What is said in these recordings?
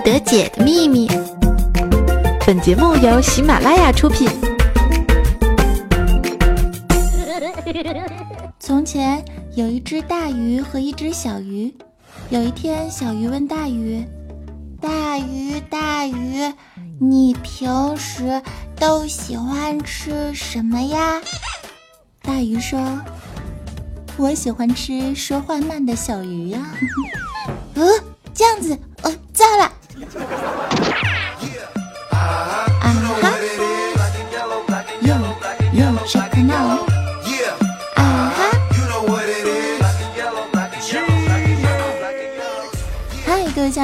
得解的秘密。本节目由喜马拉雅出品。从前有一只大鱼和一只小鱼。有一天，小鱼问大鱼：“大鱼，大鱼，你平时都喜欢吃什么呀？”大鱼说：“我喜欢吃说话慢的小鱼呀。”呃，这样子，呃，糟了。亲爱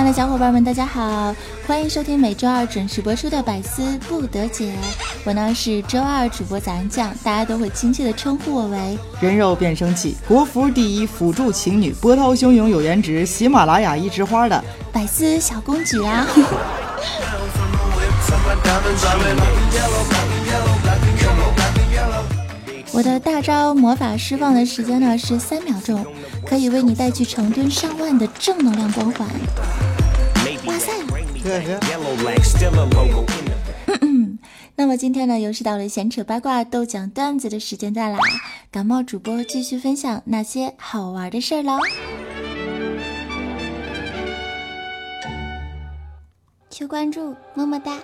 的小伙伴们，大家好，欢迎收听每周二准时播出的《百思不得解》。我呢是周二主播早安酱，大家都会亲切的称呼我为人肉变声器，国服第一辅助情侣，波涛汹涌有颜值，喜马拉雅一枝花的百思小公举啊！我的大招魔法释放的时间呢是三秒钟，可以为你带去成吨上万的正能量光环。哇塞！那么今天呢，又是到了闲扯八卦、逗讲段子的时间段啦！感冒主播继续分享那些好玩的事儿喽。求关注，么么哒！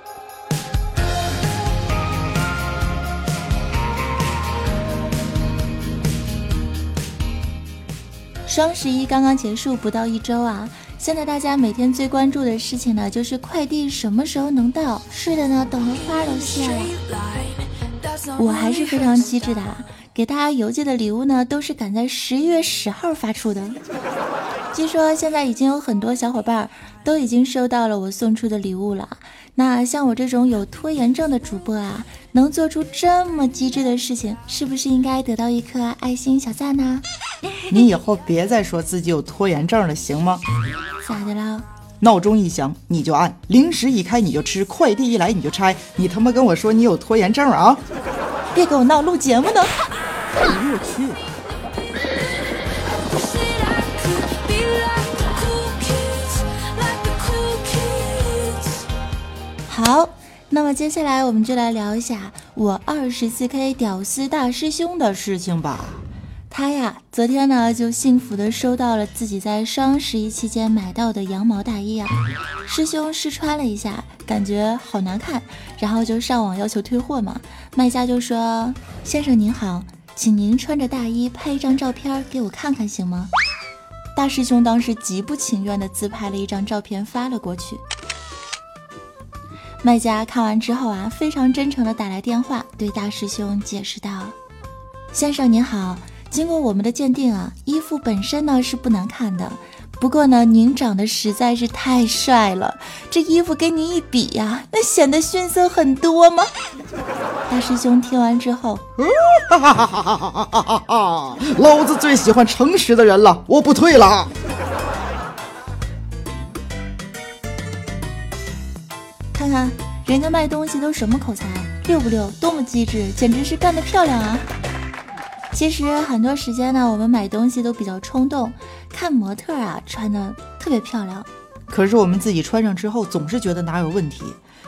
双十一刚刚结束不到一周啊。现在大家每天最关注的事情呢，就是快递什么时候能到？是的呢，等的花都谢了。我还是非常机智的，给大家邮寄的礼物呢，都是赶在十一月十号发出的。据说现在已经有很多小伙伴都已经收到了我送出的礼物了。那像我这种有拖延症的主播啊，能做出这么机智的事情，是不是应该得到一颗爱心小赞呢？你以后别再说自己有拖延症了，行吗？咋的啦？闹钟一响你就按，零食一开你就吃，快递一来你就拆，你他妈跟我说你有拖延症啊？别给我闹，录节目呢！我去。好，那么接下来我们就来聊一下我二十四 K 屌丝大师兄的事情吧。他呀，昨天呢就幸福的收到了自己在双十一期间买到的羊毛大衣啊。师兄试穿了一下，感觉好难看，然后就上网要求退货嘛。卖家就说：“先生您好，请您穿着大衣拍一张照片给我看看行吗？”大师兄当时极不情愿的自拍了一张照片发了过去。卖家看完之后啊，非常真诚的打来电话，对大师兄解释道：“先生您好，经过我们的鉴定啊，衣服本身呢是不难看的，不过呢您长得实在是太帅了，这衣服跟您一比呀，那显得逊色很多吗？” 大师兄听完之后，哈哈哈哈哈哈哈！老子最喜欢诚实的人了，我不退了。看看人家卖东西都什么口才，溜不溜？多么机智，简直是干得漂亮啊！其实很多时间呢，我们买东西都比较冲动，看模特啊穿的特别漂亮，可是我们自己穿上之后，总是觉得哪有问题。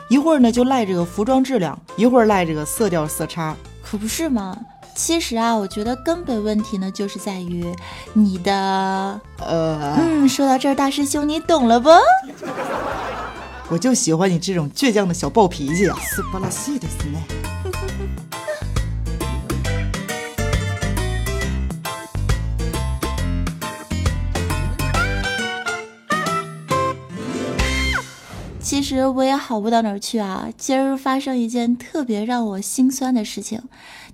一会儿呢就赖这个服装质量，一会儿赖这个色调色差，可不是吗？其实啊，我觉得根本问题呢就是在于你的……呃……嗯，说到这儿，大师兄你懂了不？我就喜欢你这种倔强的小暴脾气其实我也好不到哪儿去啊！今儿发生一件特别让我心酸的事情，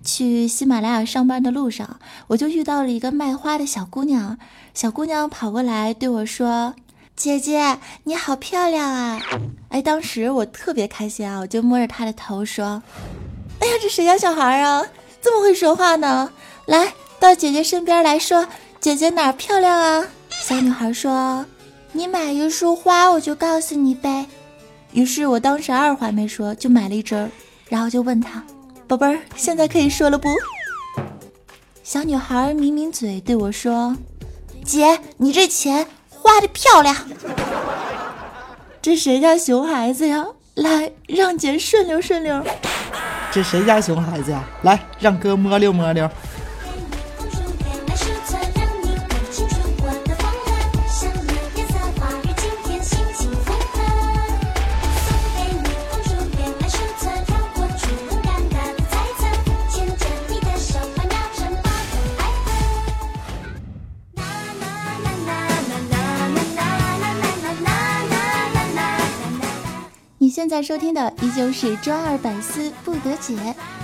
去喜马拉雅上班的路上，我就遇到了一个卖花的小姑娘。小姑娘跑过来对我说。姐姐，你好漂亮啊！哎，当时我特别开心啊，我就摸着她的头说：“哎呀，这谁家小孩啊，这么会说话呢？来到姐姐身边来说，姐姐哪儿漂亮啊？”小女孩说：“你买一束花，我就告诉你呗。”于是我当时二话没说就买了一支，然后就问她：“宝贝儿，现在可以说了不？”小女孩抿抿嘴对我说：“姐，你这钱。”花的漂亮，这谁家熊孩子呀？来，让姐顺溜顺溜。这谁家熊孩子呀？来，让哥摸溜摸溜。在收听的依旧是周二百思不得解，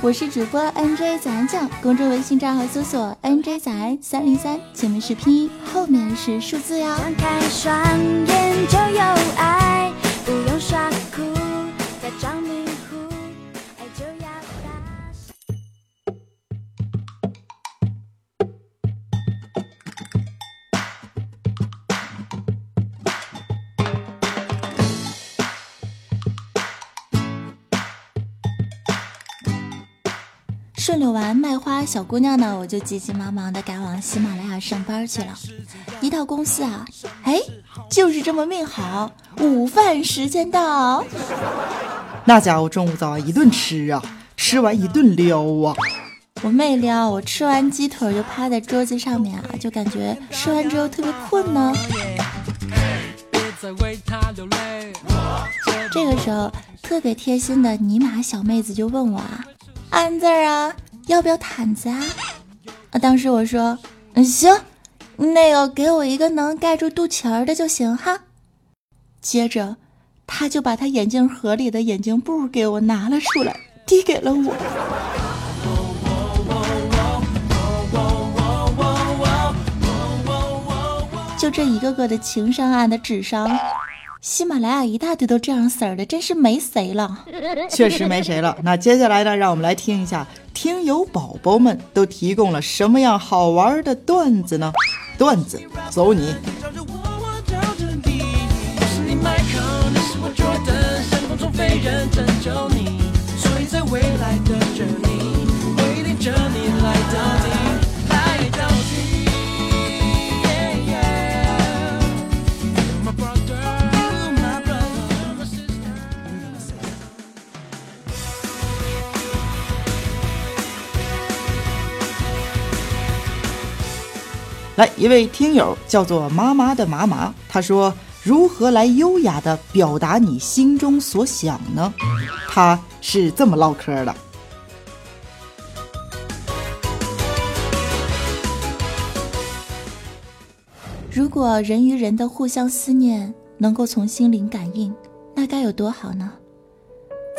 我是主播 NJ 早安酱，公众微信账号搜索 NJ 早安三零三，前面是拼音，后面是数字哟。张开双眼就有爱，不用耍顺溜完卖花小姑娘呢，我就急急忙忙的赶往喜马拉雅上班去了。一到公司啊，哎，就是这么命好，午饭时间到。那家伙中午早一顿吃啊，吃完一顿撩啊。我没撩，我吃完鸡腿就趴在桌子上面啊，就感觉吃完之后特别困呢。这个时候，特别贴心的尼玛小妹子就问我啊。安子啊，要不要毯子啊？啊，当时我说，嗯，行，那个给我一个能盖住肚脐儿的就行哈。接着，他就把他眼镜盒里的眼镜布给我拿了出来，递给了我。就这一个个的情商案的智商。喜马拉雅一大堆都这样色儿的，真是没谁了。确实没谁了。那接下来呢，让我们来听一下听友宝宝们都提供了什么样好玩的段子呢？段子走你。来，一来，一位听友叫做妈妈的麻麻，他说：“如何来优雅的表达你心中所想呢？”他是这么唠嗑的：“如果人与人的互相思念能够从心灵感应，那该有多好呢？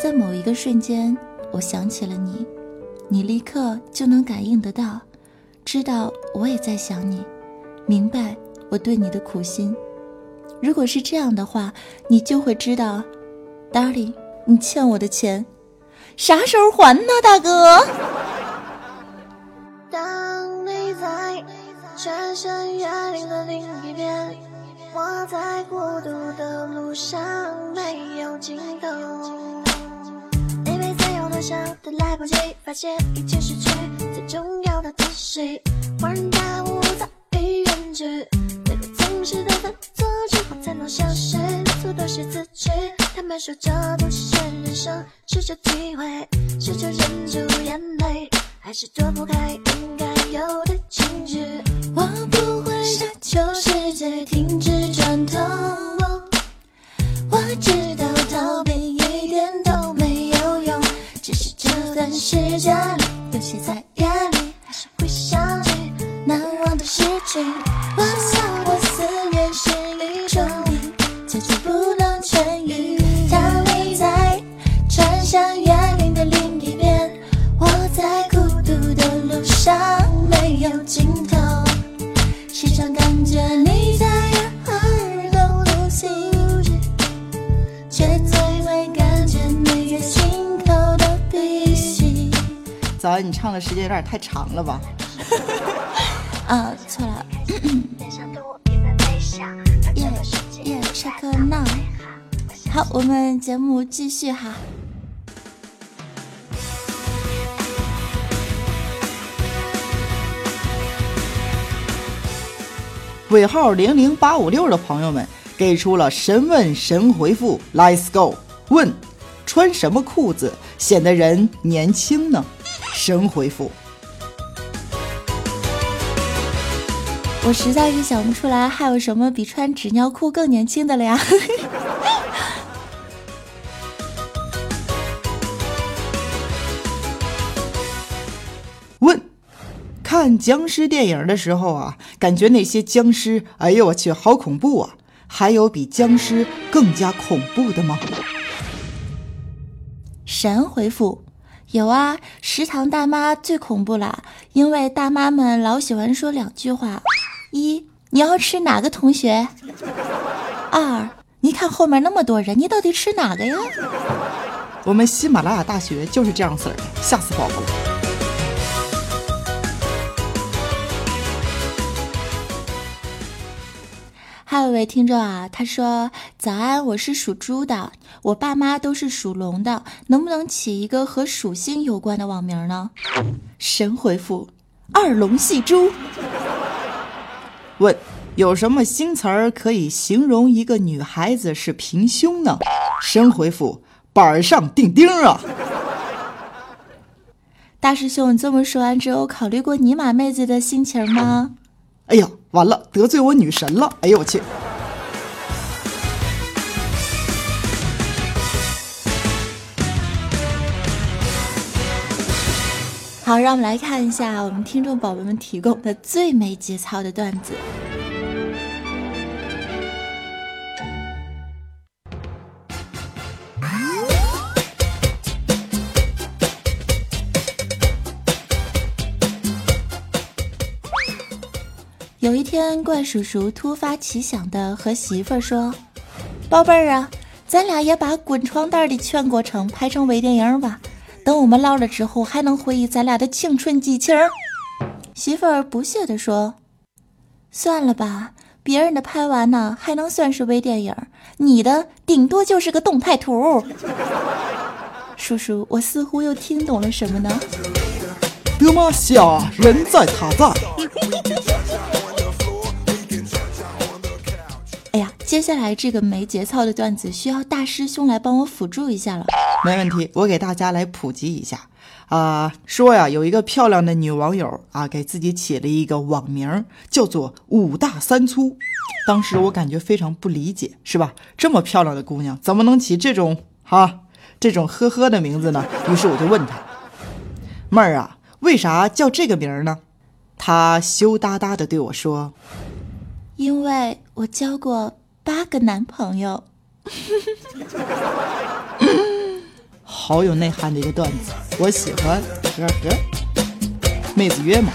在某一个瞬间，我想起了你，你立刻就能感应得到。”知道我也在想你，明白我对你的苦心。如果是这样的话，你就会知道，Darling，你欠我的钱，啥时候还呢，大哥？当你在穿山越岭的另一边，我在孤独的路上没有尽头。你没再有多想的来不及，发现一切失去最重要的。谁恍然大悟，早已远去。最后总是在犯错之后才能消失，错都是自己。他们说这不是人生，试着体会，试着忍住眼泪，还是躲不开应该有的情绪。我不会奢求世界停止转动，我知道逃避一点都没有用，只是这段时间有些在眼里。会想起事情，我想我思念是一种病，久久不能痊愈。当你在穿山越岭的另一边，我在孤独的路上没有尽头，时常感觉你在耳朵呼吸，却最会感觉你在心口的鼻息。早安，你唱的时间有点太长了吧？啊，错了。耶耶，check now。好，我们节目继续哈。尾号零零八五六的朋友们，给出了神问神回复，Let's go。问：穿什么裤子显得人年轻呢？神回复。我实在是想不出来还有什么比穿纸尿裤更年轻的了呀。问：看僵尸电影的时候啊，感觉那些僵尸，哎呦我去，好恐怖啊！还有比僵尸更加恐怖的吗？神回复：有啊，食堂大妈最恐怖了，因为大妈们老喜欢说两句话：一，你要吃哪个同学？二，你看后面那么多人，你到底吃哪个呀？我们喜马拉雅大学就是这样式儿的，吓死宝宝了。还有一位听众啊，他说：“早安，我是属猪的，我爸妈都是属龙的，能不能起一个和属性有关的网名呢？”神回复：“二龙戏珠。”问：有什么新词儿可以形容一个女孩子是平胸呢？神回复：板上钉钉啊！大师兄，你这么说完之后，考虑过尼玛妹子的心情吗？哎呀，完了，得罪我女神了！哎呦我去！好，让我们来看一下我们听众宝宝们提供的最没节操的段子。有一天，怪叔叔突发奇想的和媳妇儿说：“宝贝儿啊，咱俩也把滚床单的全过程拍成微电影吧。等我们老了之后，还能回忆咱俩的青春激情。”媳妇儿不屑地说：“算了吧，别人的拍完呢，还能算是微电影，你的顶多就是个动态图。”叔叔，我似乎又听懂了什么呢？德玛西亚人在他在。接下来这个没节操的段子需要大师兄来帮我辅助一下了。没问题，我给大家来普及一下啊。说呀，有一个漂亮的女网友啊，给自己起了一个网名，叫做“五大三粗”。当时我感觉非常不理解，是吧？这么漂亮的姑娘，怎么能起这种哈这种呵呵的名字呢？于是我就问她：“妹儿啊，为啥叫这个名呢？”她羞答答的对我说。因为我交过八个男朋友，好有内涵的一个段子，我喜欢。呵呵，妹子约吗？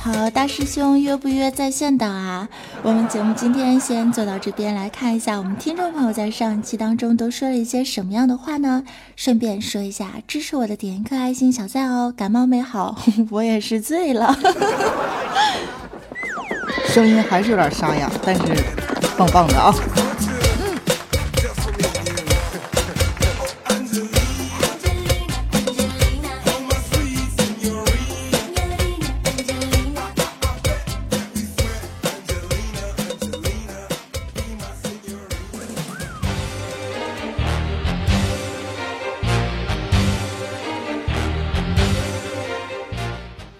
好，大师兄约不约在线等啊？我们节目今天先做到这边，来看一下我们听众朋友在上一期当中都说了一些什么样的话呢？顺便说一下，支持我的点一颗爱心小赞哦。感冒没好，我也是醉了，声音还是有点沙哑，但是棒棒的啊。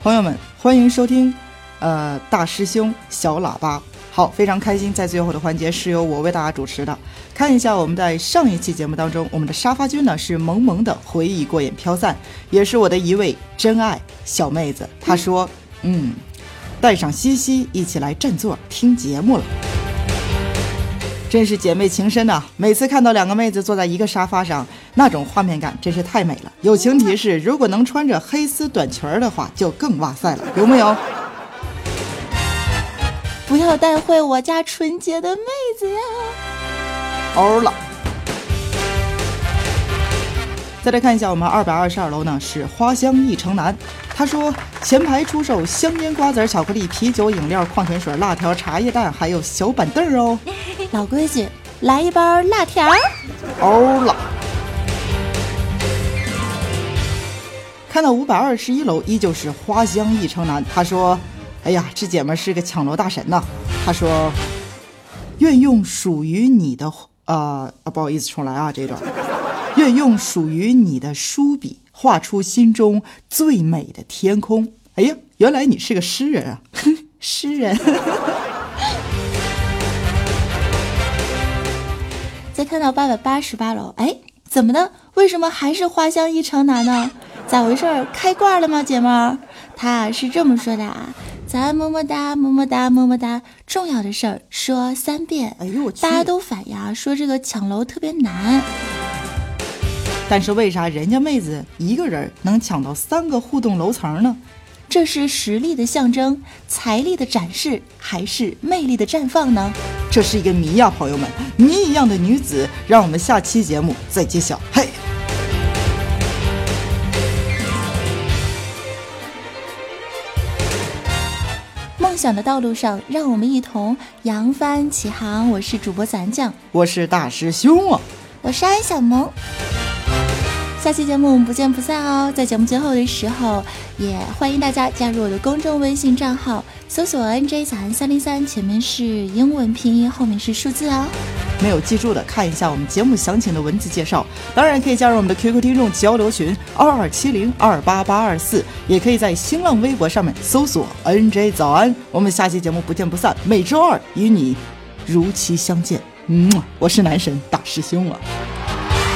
朋友们，欢迎收听，呃，大师兄小喇叭。好，非常开心，在最后的环节是由我为大家主持的。看一下我们在上一期节目当中，我们的沙发君呢是萌萌的回忆过眼飘散，也是我的一位真爱小妹子。她说，嗯，带上西西一起来占座听节目了。真是姐妹情深呐！每次看到两个妹子坐在一个沙发上，那种画面感真是太美了。友情提示：如果能穿着黑丝短裙儿的话，就更哇塞了，有没有？不要带坏我家纯洁的妹子呀！欧了。再来看一下，我们二百二十二楼呢是花香一城南。他说前排出售香烟、瓜子、巧克力、啤酒、饮料、矿泉水、辣条、茶叶蛋，还有小板凳哦。老规矩，来一包辣条。欧了。看到五百二十一楼依旧是花香一城南。他说，哎呀，这姐们是个抢楼大神呐！她说：“愿用属于你的啊啊，不好意思，重来啊，这段。愿用属于你的书笔画出心中最美的天空。”哎呀，原来你是个诗人啊！诗人。再看到八百八十八楼，哎，怎么的？为什么还是花香一城南呢？咋回事？开挂了吗，姐们儿？他是这么说的啊，咱么么哒，么么哒，么么哒。重要的事儿说三遍。哎呦我去！大家都反呀，说这个抢楼特别难。但是为啥人家妹子一个人能抢到三个互动楼层呢？这是实力的象征，财力的展示，还是魅力的绽放呢？这是一个谜呀，朋友们，谜一样的女子，让我们下期节目再揭晓。嘿，梦想的道路上，让我们一同扬帆起航。我是主播咱酱，我是大师兄啊，我是安小萌。下期节目我们不见不散哦！在节目最后的时候，也欢迎大家加入我的公众微信账号，搜索 “nj 早安三零三”，前面是英文拼音，后面是数字哦。没有记住的，看一下我们节目详情的文字介绍。当然，可以加入我们的 QQ 听众交流群二二七零二八八二四，也可以在新浪微博上面搜索 “nj 早安”。我们下期节目不见不散，每周二与你如期相见。嗯，我是男神大师兄啊，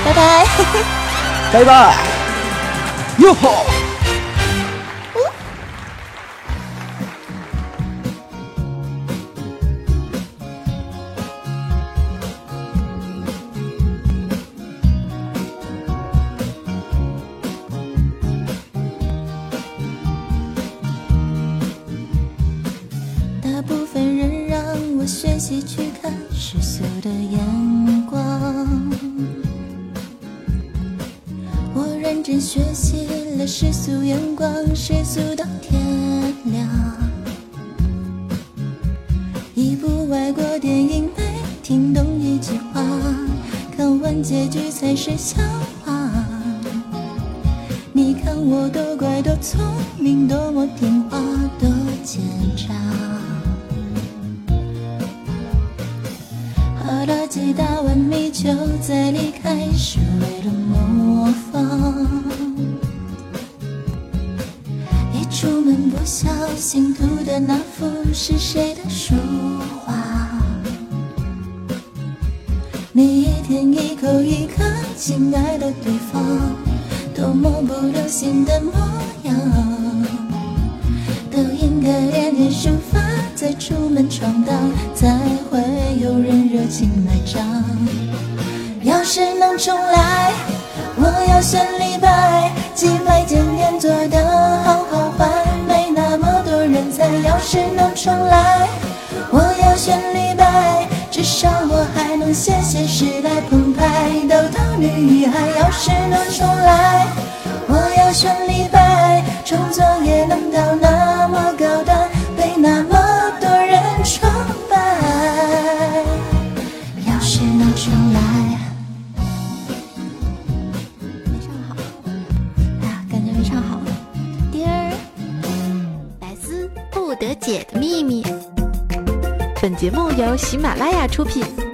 拜拜。拜拜，哟吼！真学习了世俗眼光，世俗到天亮。一部外国电影没听懂一句话，看完结局才是笑话。你看我多乖多聪明，多么听话，多奸诈。喝了几大碗米酒再离开，是出门不小心涂的那幅是谁的书画？你一天一口一个亲爱的对方，多么不流行的模样，都应该练练书法，再出门闯荡，才会有人热情买账。要是能重来，我要选李白，几百件连做的好要是能重来，我要选李白，至少我还能写写时代澎湃逗逗女孩。要是能重来，我要选李白，创作也能到那喜马拉雅出品。